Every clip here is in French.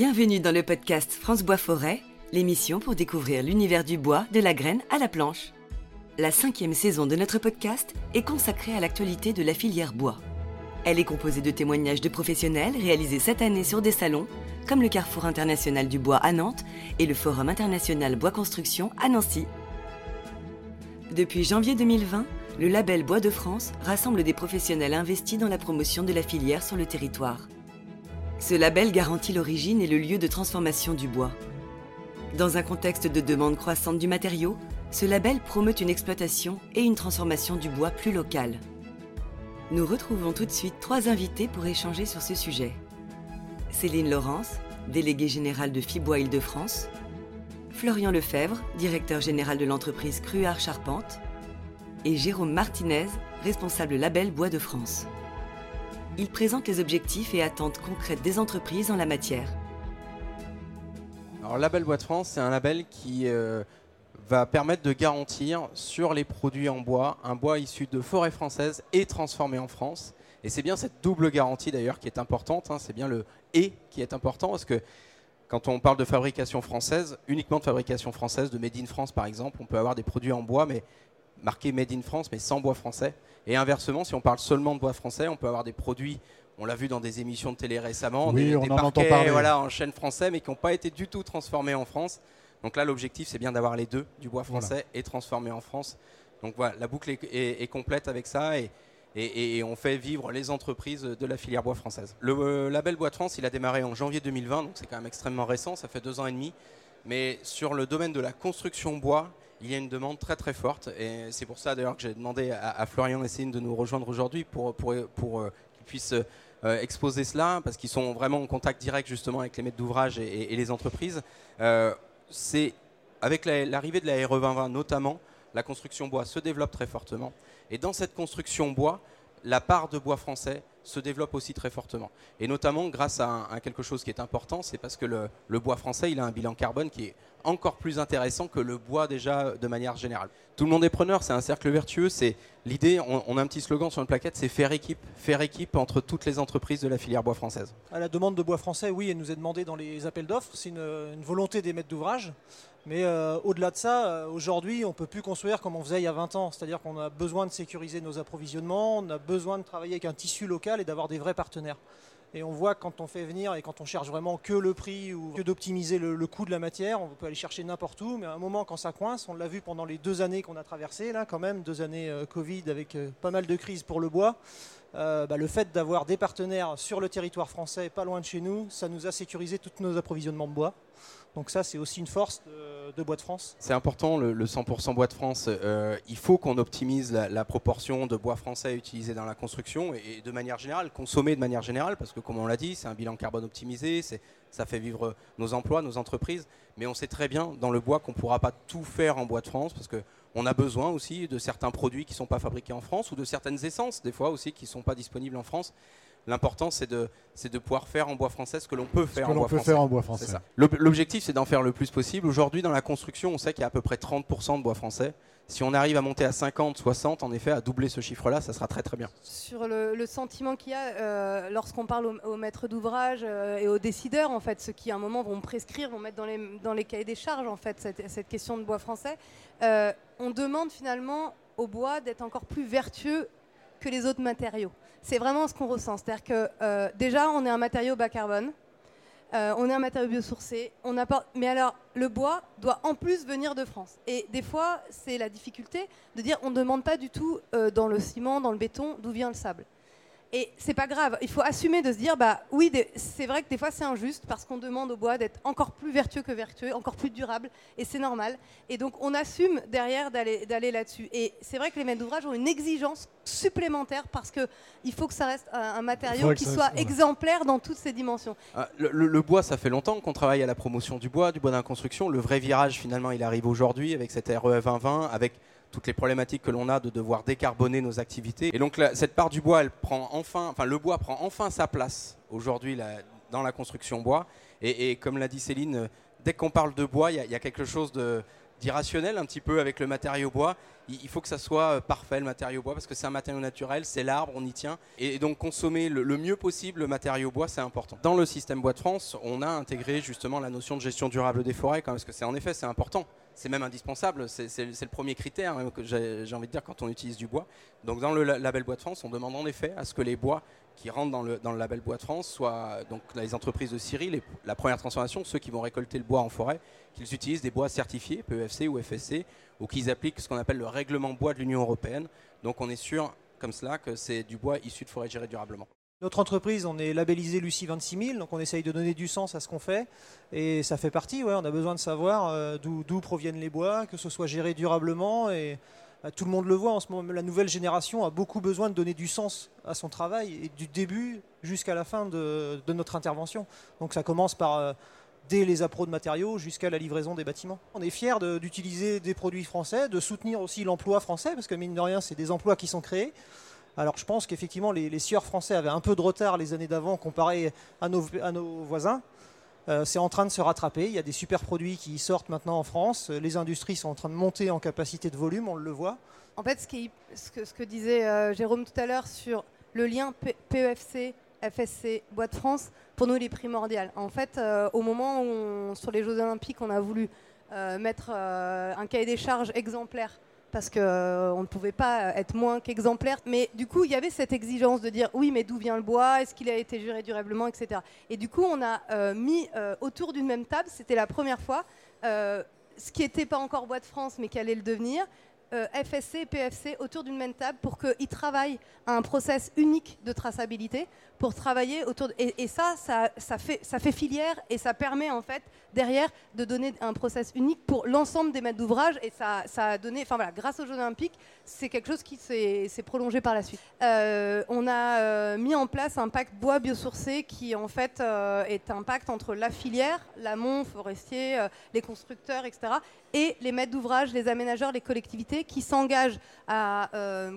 Bienvenue dans le podcast France Bois Forêt, l'émission pour découvrir l'univers du bois, de la graine à la planche. La cinquième saison de notre podcast est consacrée à l'actualité de la filière bois. Elle est composée de témoignages de professionnels réalisés cette année sur des salons, comme le Carrefour international du bois à Nantes et le Forum international Bois Construction à Nancy. Depuis janvier 2020, le label Bois de France rassemble des professionnels investis dans la promotion de la filière sur le territoire. Ce label garantit l'origine et le lieu de transformation du bois. Dans un contexte de demande croissante du matériau, ce label promeut une exploitation et une transformation du bois plus locale. Nous retrouvons tout de suite trois invités pour échanger sur ce sujet. Céline Laurence, déléguée générale de Fibois Île-de-France, Florian Lefebvre, directeur général de l'entreprise Cruard Charpente, et Jérôme Martinez, responsable label Bois de France. Ils présentent les objectifs et attentes concrètes des entreprises en la matière. Alors, Label Bois de France, c'est un label qui euh, va permettre de garantir sur les produits en bois un bois issu de forêts françaises et transformé en France. Et c'est bien cette double garantie d'ailleurs qui est importante. hein. c'est bien le et qui est important parce que quand on parle de fabrication française, uniquement de fabrication française, de Made in France par exemple, on peut avoir des produits en bois, mais marqués Made in France, mais sans bois français. Et inversement, si on parle seulement de bois français, on peut avoir des produits, on l'a vu dans des émissions de télé récemment, Oui, des, on des en entend parquets parler. voilà, en chaîne français, mais qui n'ont pas été du tout transformés en France. Donc là, l'objectif, c'est bien d'avoir les deux, du bois Voilà. français et transformé en France. Donc voilà, la boucle est, est- est complète avec ça et, et- et on fait vivre les entreprises de la filière bois française. Le euh, label Bois de France, il a démarré en janvier 2020, donc c'est quand même extrêmement récent, ça fait deux ans et demi. Mais sur le domaine de la construction bois, il y a une demande très très forte et c'est pour ça d'ailleurs que j'ai demandé à, Florian et Céline de nous rejoindre aujourd'hui pour, pour, pour, euh, qu'ils puissent euh, exposer cela parce qu'ils sont vraiment en contact direct justement avec les maîtres d'ouvrage et, les entreprises. Euh, c'est avec la- l'arrivée de la RE 2020 notamment, la construction bois se développe très fortement et dans cette construction bois, la part de bois français se développe aussi très fortement. Et notamment grâce à, quelque chose qui est important, c'est parce que le, bois français, il a un bilan carbone qui est encore plus intéressant que le bois déjà de manière générale. Tout le monde est preneur, c'est un cercle vertueux. C'est l'idée. On, on a un petit slogan sur une plaquette, c'est faire équipe, faire équipe entre toutes les entreprises de la filière bois française. À la demande de bois français, oui, elle nous est demandée dans les appels d'offres. C'est une, une volonté des maîtres d'ouvrage. Mais euh, au-delà de ça, euh, aujourd'hui, on ne peut plus construire comme on faisait il y a 20 ans. C'est-à-dire qu'on a besoin de sécuriser nos approvisionnements, on a besoin de travailler avec un tissu local et d'avoir des vrais partenaires. Et on voit que quand on fait venir et quand on cherche vraiment que le prix ou que d'optimiser le, coût de la matière, on peut aller chercher n'importe où. Mais à un moment, quand ça coince, on l'a vu pendant les deux années qu'on a traversées, là, quand même, deux années euh, Covid avec pas mal de crises pour le bois. Bah, le fait d'avoir des partenaires sur le territoire français, pas loin de chez nous, ça nous a sécurisé tous nos approvisionnements de bois. Donc ça, c'est aussi une force de, Bois de France. C'est important le, le 100% bois de France. euh, il faut qu'on optimise la, proportion de bois français utilisé dans la construction et, de manière générale, consommer de manière générale, parce que comme on l'a dit, c'est un bilan carbone optimisé, ça fait vivre nos emplois, nos entreprises. Mais on sait très bien dans le bois qu'on ne pourra pas tout faire en bois de France, parce que on a besoin aussi de certains produits qui ne sont pas fabriqués en France ou de certaines essences, des fois aussi, qui ne sont pas disponibles en France. L'important, c'est de, c'est de pouvoir faire en bois français ce que l'on peut Ce faire que en l'on bois peut français. faire en bois C'est français. ça. L'ob- L'objectif, c'est d'en faire le plus possible. Aujourd'hui, dans la construction, on sait qu'il y a à peu près 30% de bois français. Si on arrive à monter à 50, 60, en effet, à doubler ce chiffre-là, ça sera très très bien. sur le, le sentiment qu'il y a euh, lorsqu'on parle aux, aux maîtres d'ouvrage euh, et aux décideurs, en fait, ceux qui à un moment vont prescrire, vont mettre dans les, dans les cahiers des charges, en fait, cette, cette question de bois français. Euh, on demande finalement au bois d'être encore plus vertueux que les autres matériaux. C'est vraiment ce qu'on ressent. C'est-à-dire que euh, déjà, on est un matériau bas carbone. Euh, on est un matériau biosourcé, on apporte, mais alors le bois doit en plus venir de France. Et des fois, c'est la difficulté de dire on ne demande pas du tout euh, dans le ciment, dans le béton, d'où vient le sable. Et c'est pas grave, il faut assumer de se dire bah oui, c'est vrai que des fois c'est injuste parce qu'on demande au bois d'être encore plus vertueux que vertueux, encore plus durable, et c'est normal. Et donc on assume derrière d'aller là-dessus. Et c'est vrai que les maîtres d'ouvrage ont une exigence supplémentaire parce que il faut que ça reste un, un matériau qui soit exemplaire dans toutes ses dimensions. Ah, Le, le- le bois, ça fait longtemps qu'on travaille à la promotion du bois, du bois dans la construction. Le vrai virage, finalement, il arrive aujourd'hui avec cette RE 2020, avec toutes les problématiques que l'on a de devoir décarboner nos activités. Et donc, cette part du bois, elle prend enfin, enfin, le bois prend enfin sa place aujourd'hui dans la construction bois. Et, comme l'a dit Céline, euh, dès qu'on parle de bois, il y, a- quelque chose d'irrationnel un petit peu avec le matériau bois. Il faut que ça soit euh, parfait le matériau bois parce que c'est un matériau naturel, c'est l'arbre, on y tient. Et donc consommer le, mieux possible le matériau bois, c'est important. Dans le système Bois de France, on a intégré justement la notion de gestion durable des forêts, parce que c'est en effet c'est important c'est même indispensable, c'est le premier critère hein, que j'ai envie de dire quand on utilise du bois. Donc dans le label Bois de France, on demande en effet à ce que les bois qui rentrent dans le, label Bois de France soient donc les entreprises de Syrie, la première transformation, ceux qui vont récolter le bois en forêt, qu'ils utilisent des bois certifiés, PEFC ou FSC, ou qu'ils appliquent ce qu'on appelle le règlement bois de l'Union européenne. Donc on est sûr comme cela que c'est du bois issu de forêts gérées durablement. Notre entreprise, on est labellisé Lucie 26000, donc on essaye de donner du sens à ce qu'on fait. Et ça fait partie, ouais, on a besoin de savoir euh, d'où proviennent les bois, que ce soit géré durablement. Et bah, tout le monde le voit en ce moment. La nouvelle génération a beaucoup besoin de donner du sens à son travail, et du début jusqu'à la fin de, notre intervention. Donc ça commence par euh, dès les appros de matériaux jusqu'à la livraison des bâtiments. On est fiers d'utiliser des produits français, de soutenir aussi l'emploi français, parce que mine de rien, c'est des emplois qui sont créés. Alors je pense qu'effectivement les, les, sieurs français avaient un peu de retard les années d'avant comparé à nos, voisins. Euh, c'est en train de se rattraper. Il y a des super produits qui sortent maintenant en France. Les industries sont en train de monter en capacité de volume, on le voit. En fait, ce, que, disait euh, Jérôme tout à l'heure sur le lien PEFC, FSC, Bois de France, pour nous, il est primordial. En fait, euh, au moment où, sur les Jeux Olympiques, on a voulu mettre un cahier des charges exemplaire parce qu'on euh, ne pouvait pas être moins qu'exemplaire. Mais du coup, il y avait cette exigence de dire oui, mais d'où vient le bois? Est-ce qu'il a été juré durablement, etc. Et du coup, on a euh, mis euh, autour d'une même table, c'était la première fois, ce qui n'était pas encore Bois de France, mais qui allait le devenir, FSC PFC autour d'une même table pour qu'ils travaillent à un process unique de traçabilité pour travailler autour de... et, ça, ça, fait, ça fait filière et ça permet en fait derrière de donner un process unique pour l'ensemble des maîtres d'ouvrage et ça, ça, a donné, enfin voilà, grâce aux Jeux Olympiques, c'est quelque chose qui s'est prolongé par la suite. Euh, on a euh, mis en place un pacte bois biosourcé qui en fait euh, est un pacte entre la filière, l'amont forestier, les constructeurs, etc. et les maîtres d'ouvrage, les aménageurs, les collectivités qui s'engagent à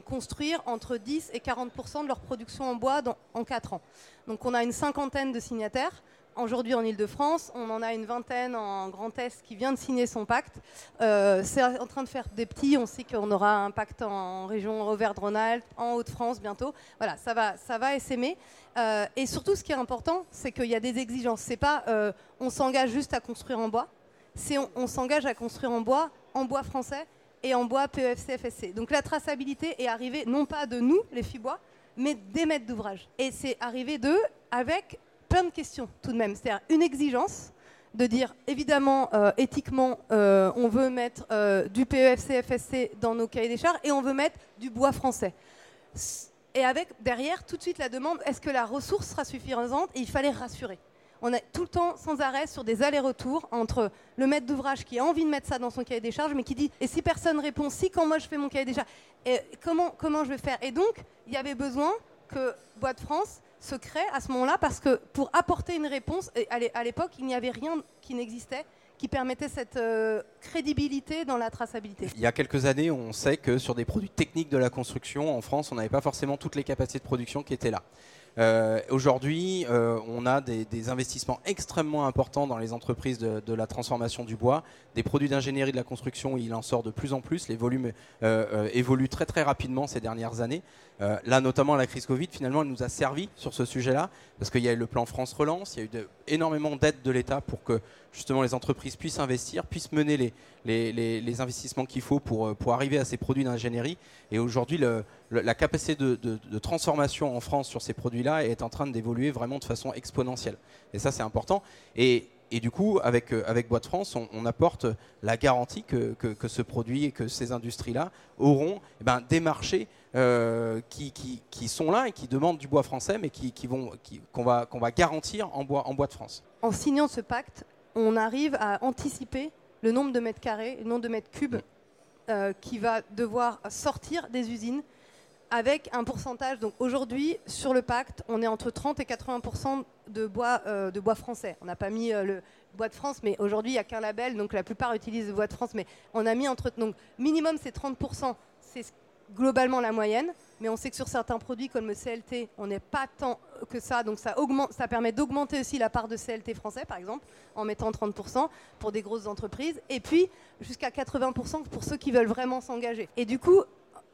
construire entre 10 et 40% de leur production en bois en 4 ans. Donc on a une cinquantaine de signataires. Aujourd'hui en Ile-de-France, on en a une vingtaine en Grand Est qui vient de signer son pacte. Euh, c'est en train de faire des petits. On sait qu'on aura un pacte en région Auvergne-Rhône-Alpes, en Haute-France bientôt. Voilà, ça va, ça va essaimer. Euh, et surtout, ce qui est important, c'est qu'il y a des exigences. C'est pas euh, on s'engage juste à construire en bois. C'est on, on s'engage à construire en bois, en bois français et en bois PEFC, FSC. Donc la traçabilité est arrivée non pas de nous, les Fibois, mais des maîtres d'ouvrage. Et c'est arrivé d'eux avec plein de questions tout de même. C'est-à-dire une exigence de dire évidemment euh, éthiquement euh, on veut mettre euh, du PEFC FSC dans nos cahiers des charges et on veut mettre du bois français. Et avec derrière tout de suite la demande est-ce que la ressource sera suffisante? Et il fallait rassurer on est tout le temps sans arrêt sur des allers-retours entre le maître d'ouvrage qui a envie de mettre ça dans son cahier des charges, mais qui dit et si personne répond, si quand moi je fais mon cahier des charges, et comment, je vais faire? Et donc, il y avait besoin que Bois de France se crée à ce moment-là, parce que pour apporter une réponse, à l'époque, il n'y avait rien qui n'existait qui permettait cette euh, crédibilité dans la traçabilité. Il y a quelques années, on sait que sur des produits techniques de la construction, en France, on n'avait pas forcément toutes les capacités de production qui étaient là. Euh, aujourd'hui, euh, on a des, investissements extrêmement importants dans les entreprises de, la transformation du bois, des produits d'ingénierie de la construction, il en sort de plus en plus, les volumes euh, évoluent très très rapidement ces dernières années. là, notamment la crise Covid, finalement, elle nous a servi sur ce sujet-là, parce qu'il y a eu le plan France Relance, il y a eu énormément d'aides de l'État pour que justement les entreprises puissent investir, puissent mener les, investissements qu'il faut pour, pour arriver à ces produits d'ingénierie. Et aujourd'hui, la capacité de, transformation en France sur ces produits-là est en train d'évoluer vraiment de façon exponentielle. Et ça, c'est important. Et, du coup, avec, avec Bois de France, on, apporte la garantie que, que, ce produit et que ces industries-là auront eh ben, des marchés euh, qui, qui, sont là et qui demandent du bois français, mais qui, qui vont, qu'on va, qu'on va garantir en bois, en bois de France. En signant ce pacte, on arrive à anticiper le nombre de mètres carrés, le nombre de mètres cubes euh, qui va devoir sortir des usines avec un pourcentage. Donc aujourd'hui, sur le pacte, on est entre 30 et 80 de bois, euh, de bois français. On n'a pas mis euh, le bois de France, mais aujourd'hui, il n'y a qu'un label, donc la plupart utilisent le bois de France. Mais on a mis entre. Donc minimum, c'est 30% c'est globalement la moyenne. mais on sait que sur certains produits comme le CLT, on n'est pas tant que ça, donc ça, augmente, ça permet d'augmenter aussi la part de CLT français, par exemple, en mettant 30% pour des grosses entreprises, et puis jusqu'à 80% pour ceux qui veulent vraiment s'engager. Et du coup,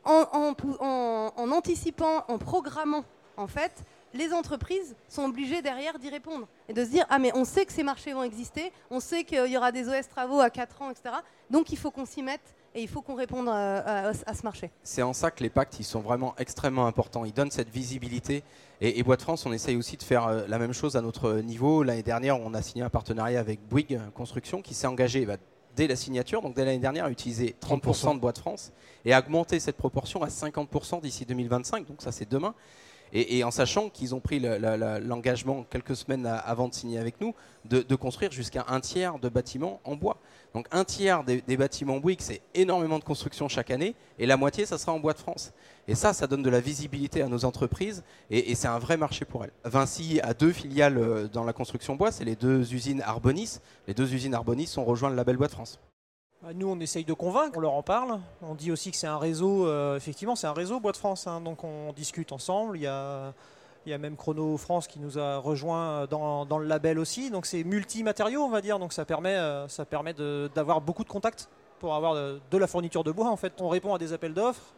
en, anticipant, en programmant, en fait, les entreprises sont obligées derrière d'y répondre et de se dire ah mais on sait que ces marchés vont exister, on sait qu'il y aura des OS travaux à 4 ans, etc. Donc il faut qu'on s'y mette et il faut qu'on réponde à, ce marché. C'est en ça que les pactes ils sont vraiment extrêmement importants. Ils donnent cette visibilité. Et, Bois de France, on essaye aussi de faire euh, la même chose à notre niveau. L'année dernière, on a signé un partenariat avec Bouygues Construction qui s'est engagé bah, dès la signature, donc dès l'année dernière, à utiliser 30%, de Bois de France et à augmenter cette proportion à 50% d'ici 2025. Donc ça, c'est demain. Et, en sachant qu'ils ont pris l'engagement quelques semaines avant de signer avec nous de, construire jusqu'à un tiers de bâtiments en bois. Donc un tiers des, bâtiments Bouygues, c'est énormément de construction chaque année, et la moitié, ça sera en bois de France. Et ça, ça donne de la visibilité à nos entreprises, et, c'est un vrai marché pour elles. Vinci a deux filiales euh, dans la construction bois, c'est les deux usines Arbonis. Les deux usines Arbonis ont rejoint le label Bois de France. Bah, nous, on essaye de convaincre, on leur en parle. On dit aussi que c'est un réseau, euh, effectivement, c'est un réseau Bois de France. Hein. donc on discute ensemble. Il y a même Chrono France qui nous a rejoint dans, dans le label aussi. Donc c'est multi-matériaux, on va dire. Donc ça permet, euh, ça permet d'avoir beaucoup de contacts pour avoir de, de, la fourniture de bois. En fait, on répond à des appels d'offres.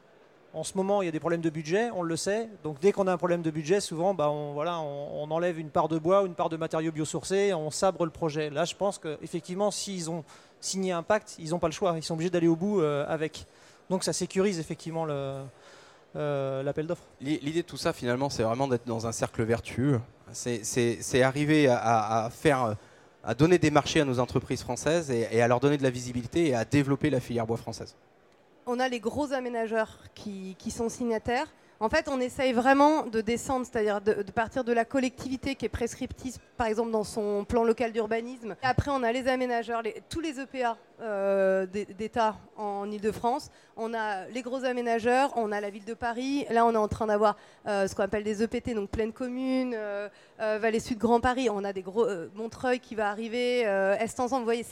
En ce moment, il y a des problèmes de budget, on le sait. Donc dès qu'on a un problème de budget, souvent, bah, on, voilà, on, enlève une part de bois ou une part de matériaux biosourcés, on sabre le projet. Là, je pense qu'effectivement, s'ils ont signé un pacte, ils n'ont pas le choix. Ils sont obligés d'aller au bout euh, avec. Donc ça sécurise effectivement euh, l'appel d'offres. L'idée de tout ça, finalement, c'est vraiment d'être dans un cercle vertueux. C'est arriver à, faire, à donner des marchés à nos entreprises françaises et, et à leur donner de la visibilité et à développer la filière bois française on a les gros aménageurs qui, sont signataires. En fait, on essaye vraiment de descendre, c'est-à-dire de, partir de la collectivité qui est prescriptive, par exemple dans son plan local d'urbanisme. Après, on a les aménageurs, tous les EPA euh, d'État en Ile-de-France. On a les gros aménageurs, on a la ville de Paris. Là, on est en train d'avoir euh, ce qu'on appelle des EPT, donc pleine commune, euh, Vallée Sud, Grand Paris. On a des gros Montreuil qui va arriver, Est ensemble. Vous voyez,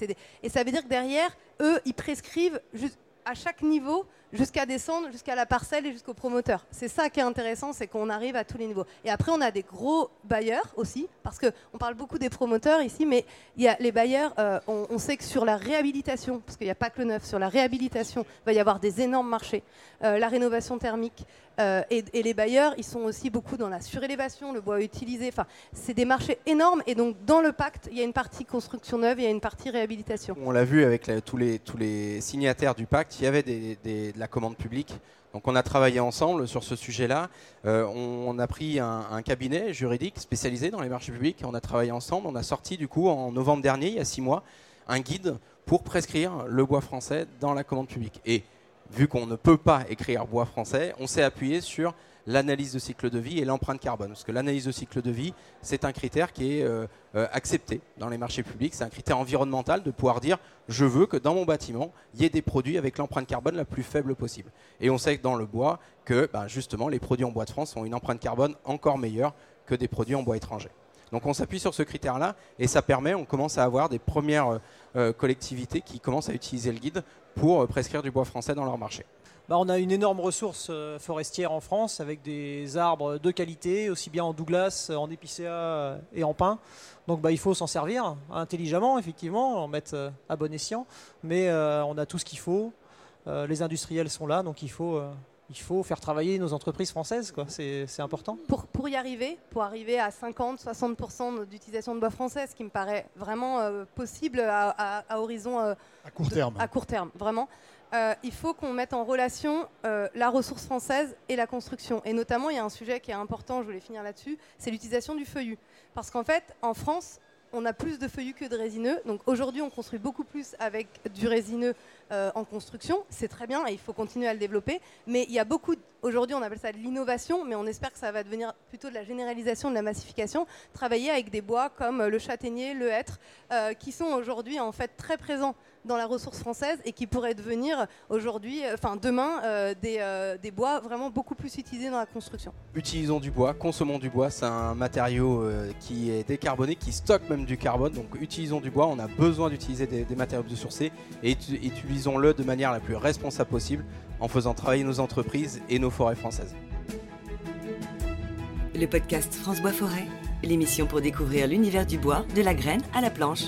et ça veut dire que derrière, eux, ils prescrivent juste à chaque niveau jusqu'à descendre jusqu'à la parcelle et jusqu'au promoteur. C'est ça qui est intéressant, c'est qu'on arrive à tous les niveaux. Et après, on a des gros bailleurs aussi, parce qu'on parle beaucoup des promoteurs ici, mais y a les bailleurs, euh, on, sait que sur la réhabilitation, parce qu'il n'y a pas que le neuf, sur la réhabilitation, il va y avoir des énormes marchés. Euh, la rénovation thermique, euh, et, les bailleurs, ils sont aussi beaucoup dans la surélévation, le bois utilisé. Enfin, c'est des marchés énormes. Et donc, dans le pacte, il y a une partie construction neuve, il y a une partie réhabilitation. On l'a vu avec tous, les, tous les signataires du pacte, il y avait de la commande publique. Donc, on a travaillé ensemble sur ce sujet-là. Euh, on, a pris un, cabinet juridique spécialisé dans les marchés publics. On a travaillé ensemble. On a sorti, du coup, en novembre dernier, il y a six mois, un guide pour prescrire le bois français dans la commande publique. Et vu qu'on ne peut pas écrire bois français, on s'est appuyé sur l'analyse de cycle de vie et l'empreinte carbone. Parce que l'analyse de cycle de vie, c'est un critère qui est euh, euh, accepté dans les marchés publics. C'est un critère environnemental de pouvoir dire je veux que dans mon bâtiment, il y ait des produits avec l'empreinte carbone la plus faible possible. Et on sait que dans le bois, que ben, justement, les produits en bois de France ont une empreinte carbone encore meilleure que des produits en bois étranger. Donc on s'appuie sur ce critère-là et ça permet, on commence à avoir des premières euh, collectivités qui commencent à utiliser le guide pour prescrire du bois français dans leur marché. Bah, on a une énorme ressource euh, forestière en France avec des arbres de qualité, aussi bien en Douglas, en épicéa et en pin. Donc bah, il faut s'en servir intelligemment, effectivement, en mettre à bon escient. Mais on a tout ce qu'il faut. les industriels sont là, donc il faut il faut faire travailler nos entreprises françaises, quoi. C'est, important. Pour, pour, y arriver, pour arriver à 50-60% d'utilisation de bois français, ce qui me paraît vraiment euh, possible à, horizon euh, à court terme. À court terme, vraiment. Euh, il faut qu'on mette en relation la ressource française et la construction. Et notamment, il y a un sujet qui est important, je voulais finir là-dessus, c'est l'utilisation du feuillu. Parce qu'en fait, en France, on a plus de feuillus que de résineux. Donc aujourd'hui, on construit beaucoup plus avec du résineux euh, en construction. C'est très bien et il faut continuer à le développer. Mais il y a beaucoup, aujourd'hui, on appelle ça de l'innovation, mais on espère que ça va devenir plutôt de la généralisation, de la massification. Travailler avec des bois comme le châtaignier, le hêtre, euh, qui sont aujourd'hui en fait très présents dans la ressource française et qui pourraient devenir aujourd'hui, euh, enfin demain, euh, euh, des, bois vraiment beaucoup plus utilisés dans la construction. Utilisons du bois, consommons du bois, c'est un matériau qui est décarboné, qui stocke même du carbone, donc utilisons du bois, on a besoin d'utiliser des, matériaux biosourcés et utilisons-le de manière la plus responsable possible en faisant travailler nos entreprises et nos forêts françaises. Le podcast France Bois Forêt, l'émission pour découvrir l'univers du bois, de la graine à la planche.